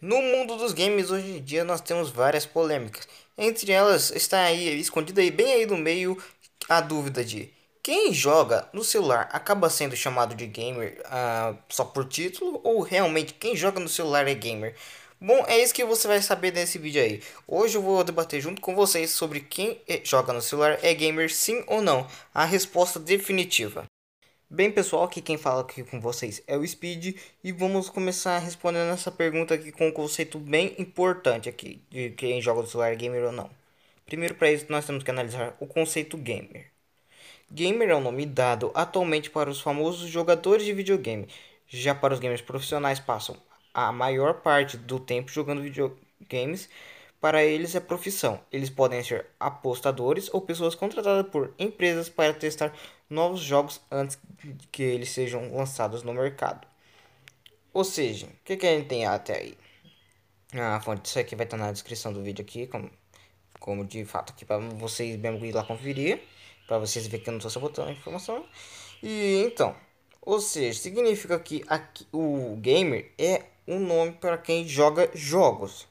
No mundo dos games hoje em dia nós temos várias polêmicas. Entre elas está aí escondida aí bem aí no meio a dúvida de quem joga no celular acaba sendo chamado de gamer uh, só por título ou realmente quem joga no celular é gamer? Bom, é isso que você vai saber nesse vídeo aí. Hoje eu vou debater junto com vocês sobre quem é, joga no celular é gamer sim ou não. A resposta definitiva. Bem pessoal, aqui quem fala aqui com vocês é o Speed e vamos começar respondendo essa pergunta aqui com um conceito bem importante aqui de quem joga no celular gamer ou não. Primeiro para isso nós temos que analisar o conceito gamer. Gamer é o nome dado atualmente para os famosos jogadores de videogame. Já para os gamers profissionais passam a maior parte do tempo jogando videogames para eles é profissão. Eles podem ser apostadores ou pessoas contratadas por empresas para testar novos jogos antes que eles sejam lançados no mercado. Ou seja, o que, que a gente tem até aí? A fonte disso aqui vai estar na descrição do vídeo aqui, como, como de fato aqui para vocês mesmo ir lá conferir, para vocês verem que eu não estou sabotando a informação. E então, ou seja, significa que aqui, o gamer é um nome para quem joga jogos.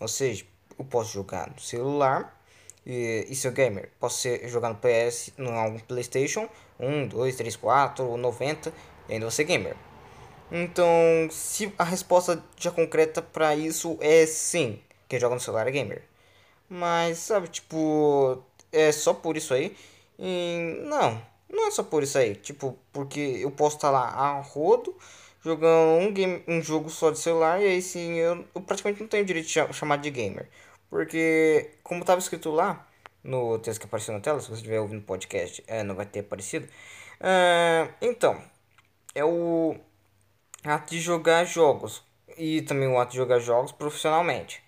Ou seja, eu posso jogar no celular e, e seu gamer. Posso ser, jogar no PS, no algum PlayStation 1, 2, 3, 4 90 e ainda você gamer. Então, se a resposta já concreta para isso é sim, quem joga no celular é gamer. Mas, sabe, tipo, é só por isso aí? E, não, não é só por isso aí. Tipo, porque eu posso estar lá a rodo jogando um, game, um jogo só de celular e aí sim eu, eu praticamente não tenho direito de chamar de gamer. Porque, como estava escrito lá, no texto que apareceu na tela, se você estiver ouvindo podcast, é, não vai ter aparecido. Uh, então, é o ato de jogar jogos e também o ato de jogar jogos profissionalmente.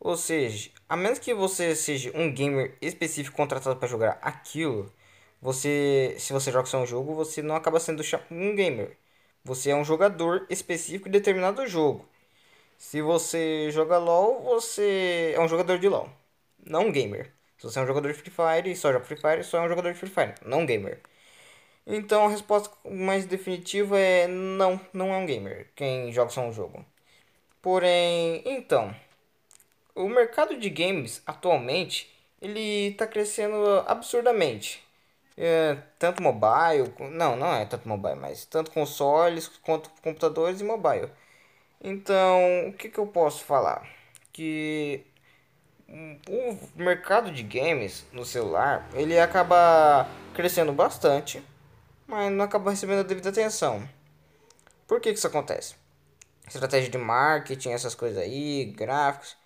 Ou seja, a menos que você seja um gamer específico contratado para jogar aquilo, você, se você joga só um jogo, você não acaba sendo um gamer. Você é um jogador específico de determinado jogo. Se você joga LOL, você é um jogador de LOL, não um gamer. Se você é um jogador de Free Fire e só joga Free Fire, só é um jogador de Free Fire, não um gamer. Então a resposta mais definitiva é não, não é um gamer quem joga só um jogo. Porém, então, o mercado de games atualmente ele está crescendo absurdamente. É, tanto mobile, não, não é tanto mobile, mas tanto consoles quanto computadores e mobile. Então, o que, que eu posso falar? Que o mercado de games no celular ele acaba crescendo bastante, mas não acaba recebendo a devida atenção. Por que, que isso acontece? Estratégia de marketing, essas coisas aí, gráficos.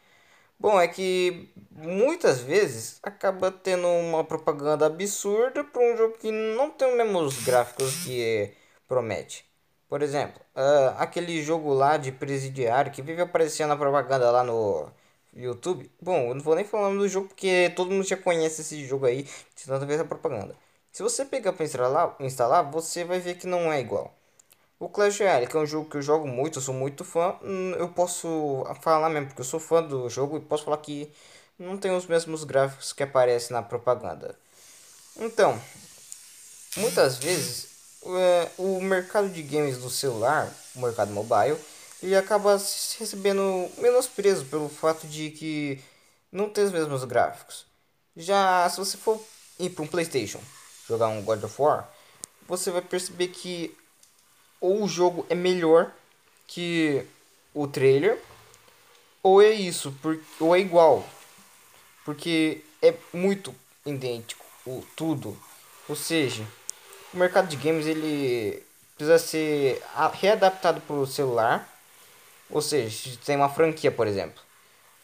Bom, é que muitas vezes acaba tendo uma propaganda absurda para um jogo que não tem os mesmos gráficos que promete. Por exemplo, uh, aquele jogo lá de presidiário que vive aparecendo na propaganda lá no YouTube. Bom, eu não vou nem falar do jogo porque todo mundo já conhece esse jogo aí de tanta vez a propaganda. Se você pegar para instalar, instalar, você vai ver que não é igual. O Clash Royale, que é um jogo que eu jogo muito, eu sou muito fã, hum, eu posso falar mesmo, porque eu sou fã do jogo e posso falar que não tem os mesmos gráficos que aparecem na propaganda. Então, muitas vezes é, o mercado de games do celular, o mercado mobile, ele acaba recebendo menos preso pelo fato de que não tem os mesmos gráficos. Já se você for ir para um PlayStation jogar um God of War, você vai perceber que ou o jogo é melhor que o trailer, ou é isso, por, ou é igual. Porque é muito idêntico o tudo. Ou seja, o mercado de games ele precisa ser readaptado para o celular. Ou seja, se tem uma franquia, por exemplo,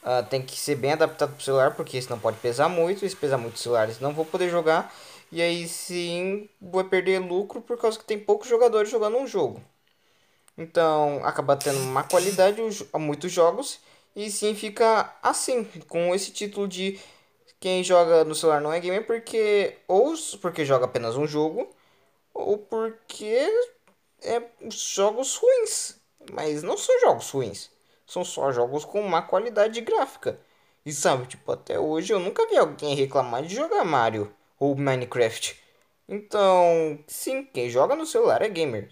uh, tem que ser bem adaptado para o celular, porque senão pode pesar muito. E se pesar muito o celular, eles não vão poder jogar. E aí sim vai perder lucro por causa que tem poucos jogadores jogando um jogo. Então acaba tendo uma qualidade a muitos jogos. E sim fica assim, com esse título de quem joga no celular não é gamer porque ou porque joga apenas um jogo ou porque é jogos ruins. Mas não são jogos ruins. São só jogos com má qualidade gráfica. E sabe, tipo, até hoje eu nunca vi alguém reclamar de jogar Mario ou Minecraft. Então, sim, quem joga no celular é gamer.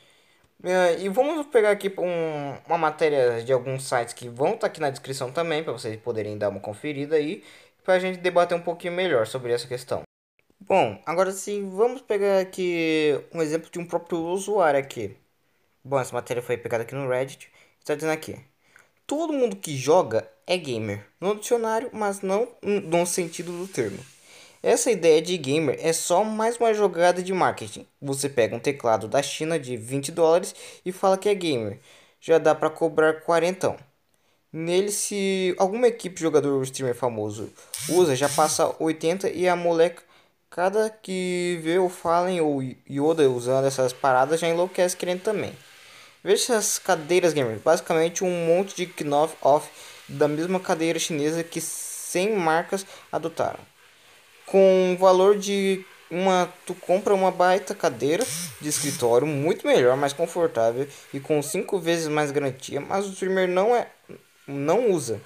Uh, e vamos pegar aqui um, uma matéria de alguns sites que vão estar tá aqui na descrição também, para vocês poderem dar uma conferida aí, para a gente debater um pouquinho melhor sobre essa questão. Bom, agora sim, vamos pegar aqui um exemplo de um próprio usuário aqui. Bom, essa matéria foi pegada aqui no Reddit, está dizendo aqui. Todo mundo que joga é gamer, no dicionário, mas não no sentido do termo. Essa ideia de gamer é só mais uma jogada de marketing. Você pega um teclado da China de 20 dólares e fala que é gamer. Já dá para cobrar 40. Nele, se alguma equipe jogador ou streamer famoso usa, já passa 80 e a moleca cada que vê o Fallen ou Yoda usando essas paradas já enlouquece querendo também. Veja essas cadeiras gamer, basicamente um monte de knock-off da mesma cadeira chinesa que 100 marcas adotaram com valor de uma tu compra uma baita cadeira de escritório muito melhor, mais confortável e com cinco vezes mais garantia, mas o streamer não é não usa.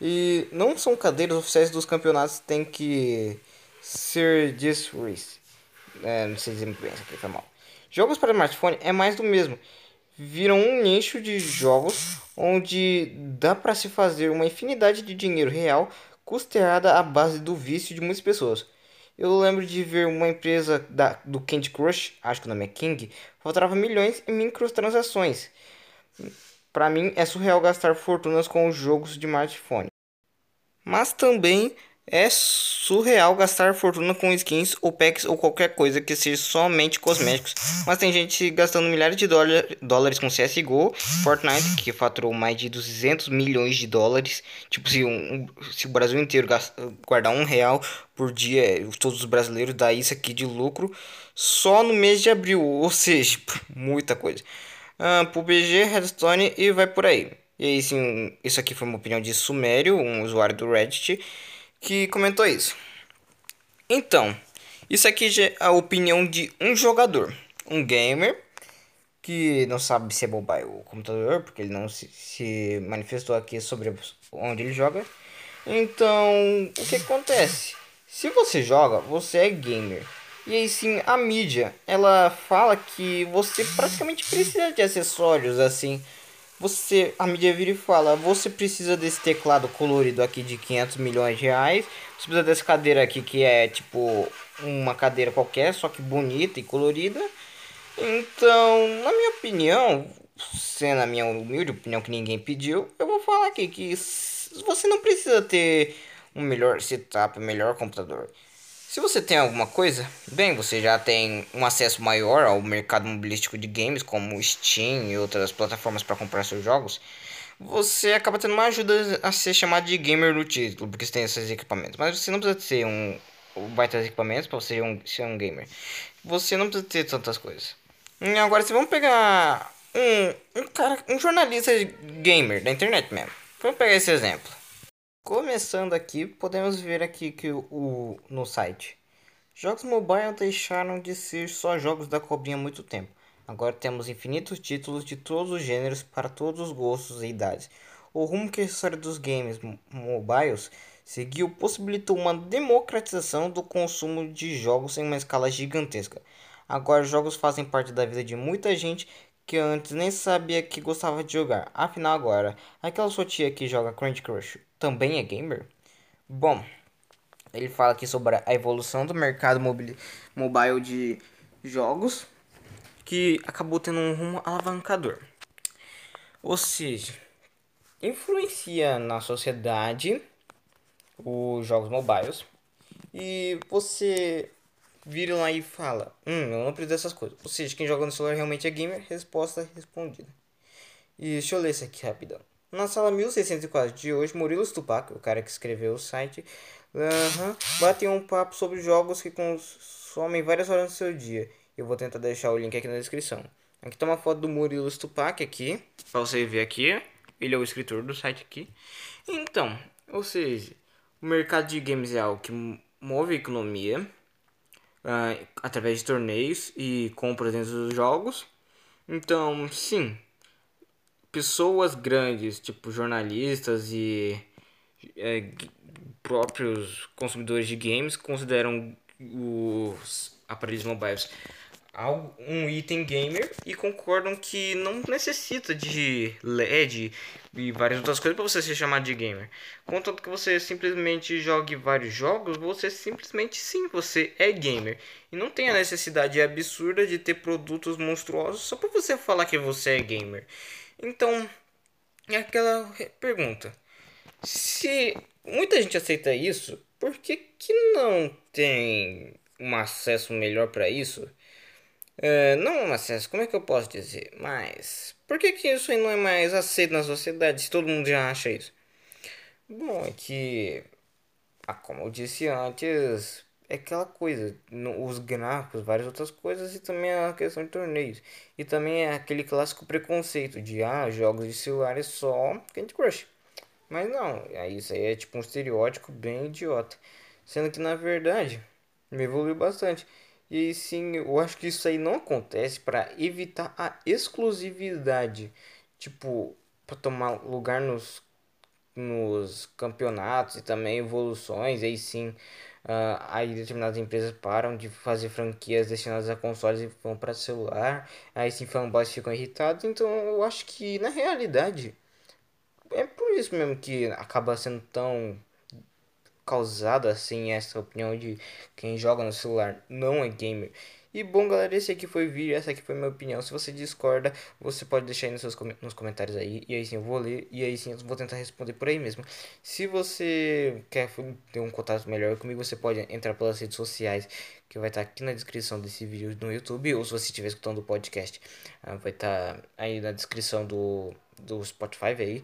E não são cadeiras oficiais dos campeonatos, tem que ser disrace. É, não sei muito bem, isso aqui foi mal. Jogos para smartphone é mais do mesmo. Viram um nicho de jogos onde dá para se fazer uma infinidade de dinheiro real custeada à base do vício de muitas pessoas. Eu lembro de ver uma empresa da, do Candy Crush, acho que o nome é King, faturava milhões em microtransações. Para mim é surreal gastar fortunas com jogos de smartphone. Mas também é surreal gastar fortuna com skins ou packs ou qualquer coisa que seja somente cosméticos. Mas tem gente gastando milhares de dólares com CSGO, Fortnite, que faturou mais de 200 milhões de dólares. Tipo, se, um, se o Brasil inteiro guardar um real por dia, todos os brasileiros dá isso aqui de lucro só no mês de abril. Ou seja, muita coisa. Uh, PUBG, Redstone e vai por aí. E aí, sim, isso aqui foi uma opinião de Sumério, um usuário do Reddit que comentou isso. Então, isso aqui é a opinião de um jogador, um gamer que não sabe se é mobile ou computador, porque ele não se, se manifestou aqui sobre onde ele joga. Então, o que acontece? Se você joga, você é gamer. E aí sim, a mídia, ela fala que você praticamente precisa de acessórios assim você, a mídia vira e fala, você precisa desse teclado colorido aqui de 500 milhões de reais, você precisa dessa cadeira aqui que é tipo uma cadeira qualquer, só que bonita e colorida. Então, na minha opinião, sendo a minha humilde opinião que ninguém pediu, eu vou falar aqui que você não precisa ter um melhor setup, um melhor computador. Se você tem alguma coisa, bem, você já tem um acesso maior ao mercado mobilístico de games, como Steam e outras plataformas para comprar seus jogos, você acaba tendo uma ajuda a ser chamado de gamer no título, porque você tem esses equipamentos. Mas você não precisa ter um baita equipamentos para você ser um, ser um gamer. Você não precisa ter tantas coisas. E agora, se vamos pegar um, um cara, um jornalista gamer da internet mesmo. Vamos pegar esse exemplo. Começando aqui, podemos ver aqui que o, no site. Jogos mobile deixaram de ser só jogos da cobrinha há muito tempo. Agora temos infinitos títulos de todos os gêneros para todos os gostos e idades. O rumo que a história dos games mobiles seguiu possibilitou uma democratização do consumo de jogos em uma escala gigantesca. Agora jogos fazem parte da vida de muita gente que antes nem sabia que gostava de jogar. Afinal agora, aquela sua tia que joga Candy Crush também é gamer? Bom, ele fala aqui sobre a evolução do mercado mobile, de jogos que acabou tendo um rumo alavancador. Ou seja, influencia na sociedade os jogos mobiles e você vira lá e fala: Hum, eu não preciso dessas coisas. Ou seja, quem joga no celular realmente é gamer? Resposta respondida. E deixa eu ler isso aqui rapidão. Na sala 1604 de hoje, Murilo Stupak, o cara que escreveu o site, uh bateu um papo sobre jogos que consomem várias horas do seu dia. Eu vou tentar deixar o link aqui na descrição. Aqui tá uma foto do Murilo Stupak aqui, para você ver aqui. Ele é o escritor do site aqui. Então, ou seja, o mercado de games é algo que move a economia uh, através de torneios e compras dentro dos jogos. Então, sim, pessoas grandes, tipo jornalistas e é, próprios consumidores de games, consideram os aparelhos mobiles um item gamer e concordam que não necessita de LED e várias outras coisas para você ser chamado de gamer. Contanto que você simplesmente jogue vários jogos, você simplesmente sim, você é gamer. E não tem a necessidade absurda de ter produtos monstruosos só para você falar que você é gamer. Então, é aquela pergunta. Se muita gente aceita isso, por que, que não tem um acesso melhor para isso? É, não um acesso, como é que eu posso dizer? Mas por que, que isso aí não é mais aceito na sociedade se todo mundo já acha isso? Bom, é que, ah, como eu disse antes, é aquela coisa, no, os gráficos, várias outras coisas e também a questão de torneios. E também é aquele clássico preconceito de, ah, jogos de celular é só Candy Crush. Mas não, é isso aí é tipo um estereótipo bem idiota. Sendo que na verdade me evoluiu bastante. E sim, eu acho que isso aí não acontece para evitar a exclusividade. Tipo, para tomar lugar nos, nos campeonatos e também evoluções. Aí sim, uh, aí determinadas empresas param de fazer franquias destinadas a consoles e vão para celular. Aí sim, fanboys ficam irritados. Então eu acho que na realidade é por isso mesmo que acaba sendo tão causada assim essa opinião de quem joga no celular não é gamer. E bom galera, esse aqui foi o vídeo, essa aqui foi minha opinião. Se você discorda, você pode deixar aí nos, seus, nos comentários aí. E aí sim eu vou ler e aí sim eu vou tentar responder por aí mesmo. Se você quer ter um contato melhor comigo, você pode entrar pelas redes sociais que vai estar aqui na descrição desse vídeo no YouTube. Ou se você estiver escutando o podcast, ah, vai estar aí na descrição do, do Spotify aí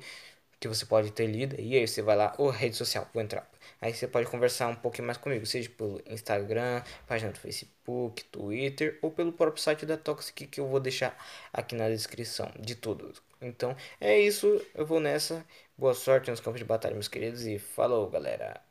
que você pode ter lido. E aí você vai lá, ou rede social, vou entrar. Aí você pode conversar um pouquinho mais comigo, seja pelo Instagram, página do Facebook, Twitter ou pelo próprio site da Toxic que eu vou deixar aqui na descrição de tudo. Então é isso, eu vou nessa. Boa sorte nos campos de batalha, meus queridos, e falou, galera.